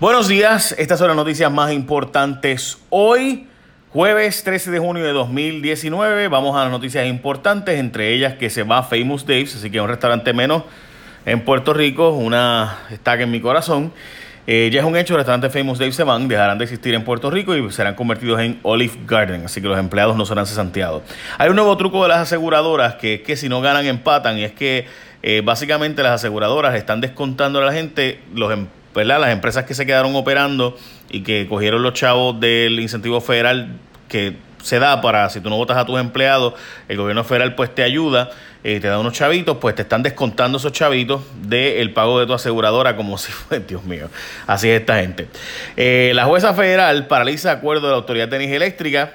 Buenos días, estas son las noticias más importantes hoy, jueves 13 de junio de 2019. Vamos a las noticias importantes, entre ellas que se va Famous Dave's, así que un restaurante menos en Puerto Rico, una estaca en mi corazón. Eh, ya es un hecho, los restaurantes Famous Dave's se van, dejarán de existir en Puerto Rico y serán convertidos en Olive Garden, así que los empleados no serán cesanteados. Hay un nuevo truco de las aseguradoras que es que si no ganan empatan y es que eh, básicamente las aseguradoras están descontando a la gente los empleados las empresas que se quedaron operando y que cogieron los chavos del incentivo federal que se da para si tú no votas a tus empleados, el gobierno federal pues te ayuda, eh, te da unos chavitos, pues te están descontando esos chavitos del pago de tu aseguradora como si fuera, Dios mío, así es esta gente. Eh, la jueza federal paraliza acuerdo de la Autoridad de Energía Eléctrica,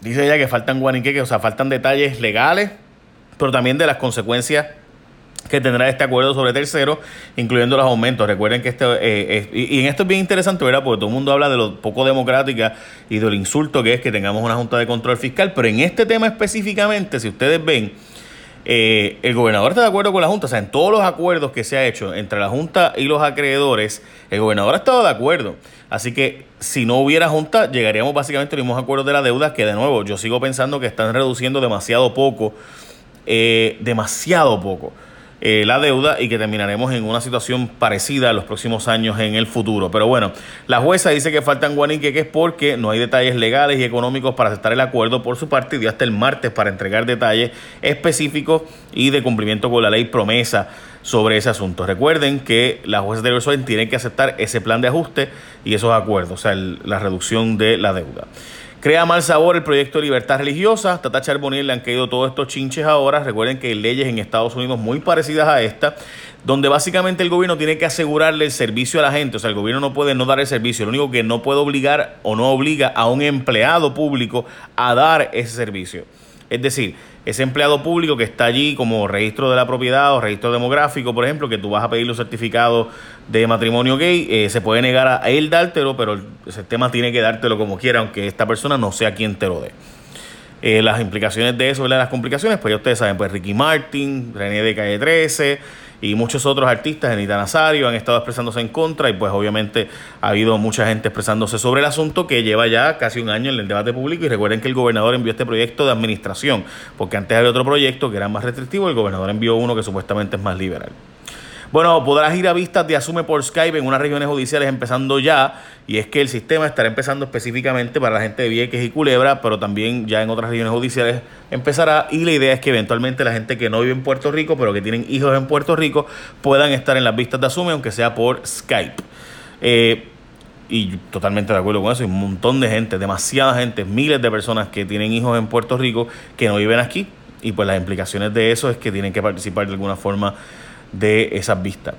dice ella que faltan guaniqueques, o sea, faltan detalles legales, pero también de las consecuencias que tendrá este acuerdo sobre terceros, incluyendo los aumentos. Recuerden que este, eh, y, en esto es bien interesante, ¿verdad? Porque todo el mundo habla de lo poco democrática y del insulto que es que tengamos una Junta de Control Fiscal, pero en este tema específicamente, si ustedes ven, eh, el gobernador está de acuerdo con la Junta, o sea, en todos los acuerdos que se ha hecho entre la Junta y los acreedores, el gobernador ha estado de acuerdo. Así que si no hubiera Junta, llegaríamos básicamente a los mismos acuerdos de la deuda, que de nuevo, yo sigo pensando que están reduciendo demasiado poco, eh, demasiado poco eh, la deuda y que terminaremos en una situación parecida los próximos años en el futuro. Pero bueno, la jueza dice que faltan guaniqueques porque no hay detalles legales y económicos para aceptar el acuerdo por su parte dio hasta el martes para entregar detalles específicos y de cumplimiento con la ley promesa sobre ese asunto. Recuerden que la jueza de Suárez tiene que aceptar ese plan de ajuste y esos acuerdos, o sea, la reducción de la deuda. Crea mal sabor el proyecto de libertad religiosa. Tata Charbonnier le han caído todos estos chinches ahora. Recuerden que hay leyes en Estados Unidos muy parecidas a esta, donde básicamente el gobierno tiene que asegurarle el servicio a la gente. O sea, el gobierno no puede no dar el servicio. Lo único que no puede obligar o no obliga a un empleado público a dar ese servicio. Es decir, ese empleado público que está allí como registro de la propiedad o registro demográfico, por ejemplo, que tú vas a pedir los certificados de matrimonio gay, eh, se puede negar a él dártelo, pero el sistema tiene que dártelo como quiera, aunque esta persona no sea quien te lo dé. Eh, las implicaciones de eso, las complicaciones, pues ya ustedes saben, pues Ricky Martin, René de Calle 13, y muchos otros artistas, Anita Nazario, han estado expresándose en contra y pues obviamente ha habido mucha gente expresándose sobre el asunto que lleva ya casi un año en el debate público y recuerden que el gobernador envió este proyecto de administración, porque antes había otro proyecto que era más restrictivo, el gobernador envió uno que supuestamente es más liberal. Bueno, podrás ir a vistas de Asume por Skype en unas regiones judiciales empezando ya. Y es que el sistema estará empezando específicamente para la gente de Vieques y Culebra, pero también ya en otras regiones judiciales empezará. Y la idea es que eventualmente la gente que no vive en Puerto Rico, pero que tienen hijos en Puerto Rico, puedan estar en las vistas de Asume, aunque sea por Skype. Eh, y totalmente de acuerdo con eso. Hay un montón de gente, demasiada gente, miles de personas que tienen hijos en Puerto Rico que no viven aquí. Y pues las implicaciones de eso es que tienen que participar de alguna forma de esas vistas.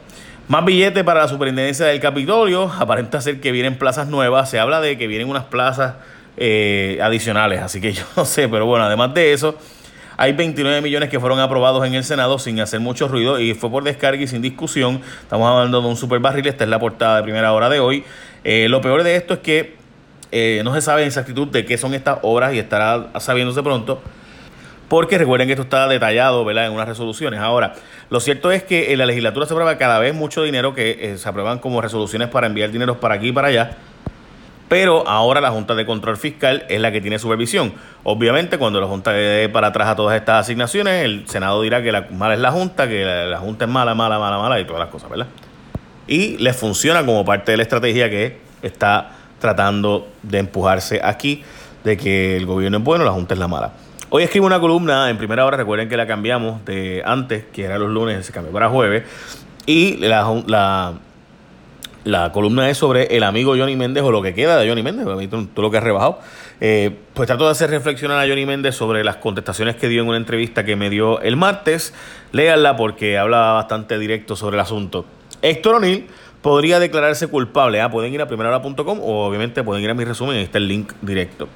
Más billetes para la superintendencia del Capitolio. Aparenta ser que vienen plazas nuevas. Se habla de que vienen unas plazas eh, adicionales. Así que yo no sé. Pero bueno, además de eso, hay 29 millones que fueron aprobados en el Senado sin hacer mucho ruido. Y fue por descarga y sin discusión. Estamos hablando de un super barril. Esta es la portada de primera hora de hoy. Eh, lo peor de esto es que eh, no se sabe en exactitud de qué son estas obras y estará sabiéndose pronto porque recuerden que esto está detallado ¿verdad? en unas resoluciones. Ahora, lo cierto es que en la legislatura se aprueba cada vez mucho dinero que eh, se aprueban como resoluciones para enviar dinero para aquí y para allá. Pero ahora la Junta de Control Fiscal es la que tiene supervisión. Obviamente, cuando la Junta dé para atrás a todas estas asignaciones, el Senado dirá que la mala es la Junta, que la, Junta es mala, mala, mala, mala y todas las cosas, ¿verdad? Y les funciona como parte de la estrategia que está tratando de empujarse aquí, de que el gobierno es bueno, la Junta es la mala. Hoy escribo una columna en primera hora, recuerden que la cambiamos de antes, que era los lunes, se cambió para jueves. Y la, la, columna es sobre el amigo Johnny Méndez o lo que queda de Johnny Méndez, todo lo que ha rebajado. Eh, pues trato de hacer reflexionar a Johnny Méndez sobre las contestaciones que dio en una entrevista que me dio el martes. Léanla porque habla bastante directo sobre el asunto. Héctor O'Neill podría declararse culpable. Ah, pueden ir a primerahora.com o obviamente pueden ir a mi resumen, ahí está el link directo.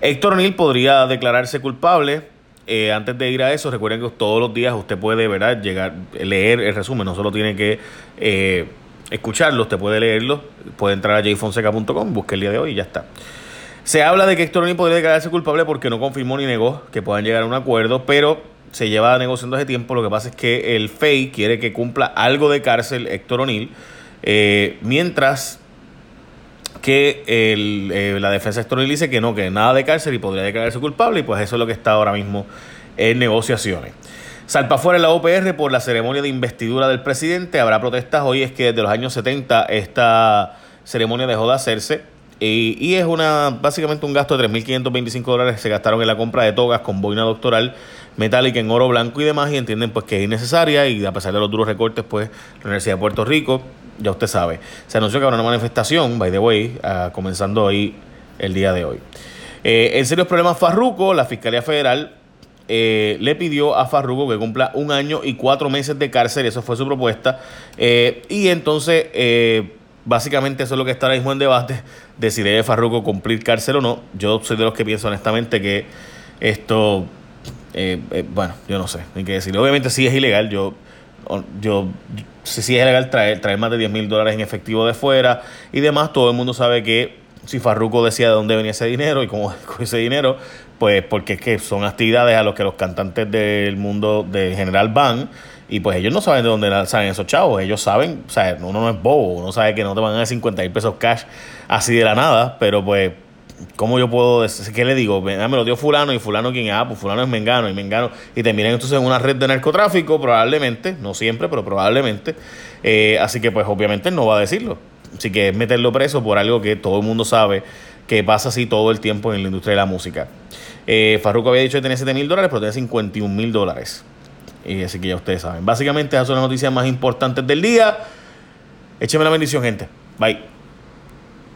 Héctor O'Neill podría declararse culpable. Eh, antes de ir a eso, recuerden que todos los días usted puede ¿verdad? llegar, leer el resumen, no solo tiene que eh, escucharlo, usted puede leerlo, puede entrar a jfonseca.com, busque el día de hoy y ya está. Se habla de que Héctor O'Neill podría declararse culpable porque no confirmó ni negó que puedan llegar a un acuerdo, pero se lleva negociando hace tiempo. Lo que pasa es que el FEI quiere que cumpla algo de cárcel Héctor O'Neill, eh, mientras que el, la defensa exterior dice que no, que nada de cárcel y podría declararse culpable y pues eso es lo que está ahora mismo en negociaciones. Salpa fuera la OPR por la ceremonia de investidura del presidente. Habrá protestas. Hoy es que desde los años 70 esta ceremonia dejó de hacerse. Y, es una básicamente un gasto de 3.525 dólares que se gastaron en la compra de togas con boina doctoral metálica en oro blanco y demás. Y entienden pues que es innecesaria. Y a pesar de los duros recortes, pues la Universidad de Puerto Rico, ya usted sabe, se anunció que habrá una manifestación, by the way, ah, comenzando hoy el día de hoy. Eh, en serios problemas Farruco, la Fiscalía Federal eh, le pidió a Farruko que cumpla un año y cuatro meses de cárcel, eso fue su propuesta. Eh, y entonces, básicamente eso es lo que está ahora mismo en debate, de si debe Farruko cumplir cárcel o no. Yo soy de los que pienso honestamente que esto, bueno, yo no sé, hay que decir. Obviamente sí es ilegal, yo, yo si sí es ilegal traer, traer más de 10 mil dólares en efectivo de fuera y demás, todo el mundo sabe que si Farruko decía de dónde venía ese dinero y cómo ese dinero, pues porque es que son actividades a los que los cantantes del mundo de general van y pues ellos no saben de dónde salen esos chavos, ellos saben, o sea, uno no es bobo, uno sabe que no te van a dar 50 mil pesos cash así de la nada, pero pues, ¿cómo yo puedo decir? ¿Qué le digo? Me, lo dio fulano y fulano quien, ah, pues fulano es mengano y mengano, y terminan entonces en una red de narcotráfico, probablemente, no siempre, pero probablemente, eh, así que pues obviamente no va a decirlo, así que es meterlo preso por algo que todo el mundo sabe que pasa así todo el tiempo en la industria de la música. Eh, Farruko había dicho que tenía 7 mil dólares, pero tiene 51 mil dólares. Y así que ya ustedes saben. Básicamente esas son las noticias más importantes del día. Écheme la bendición, gente. Bye.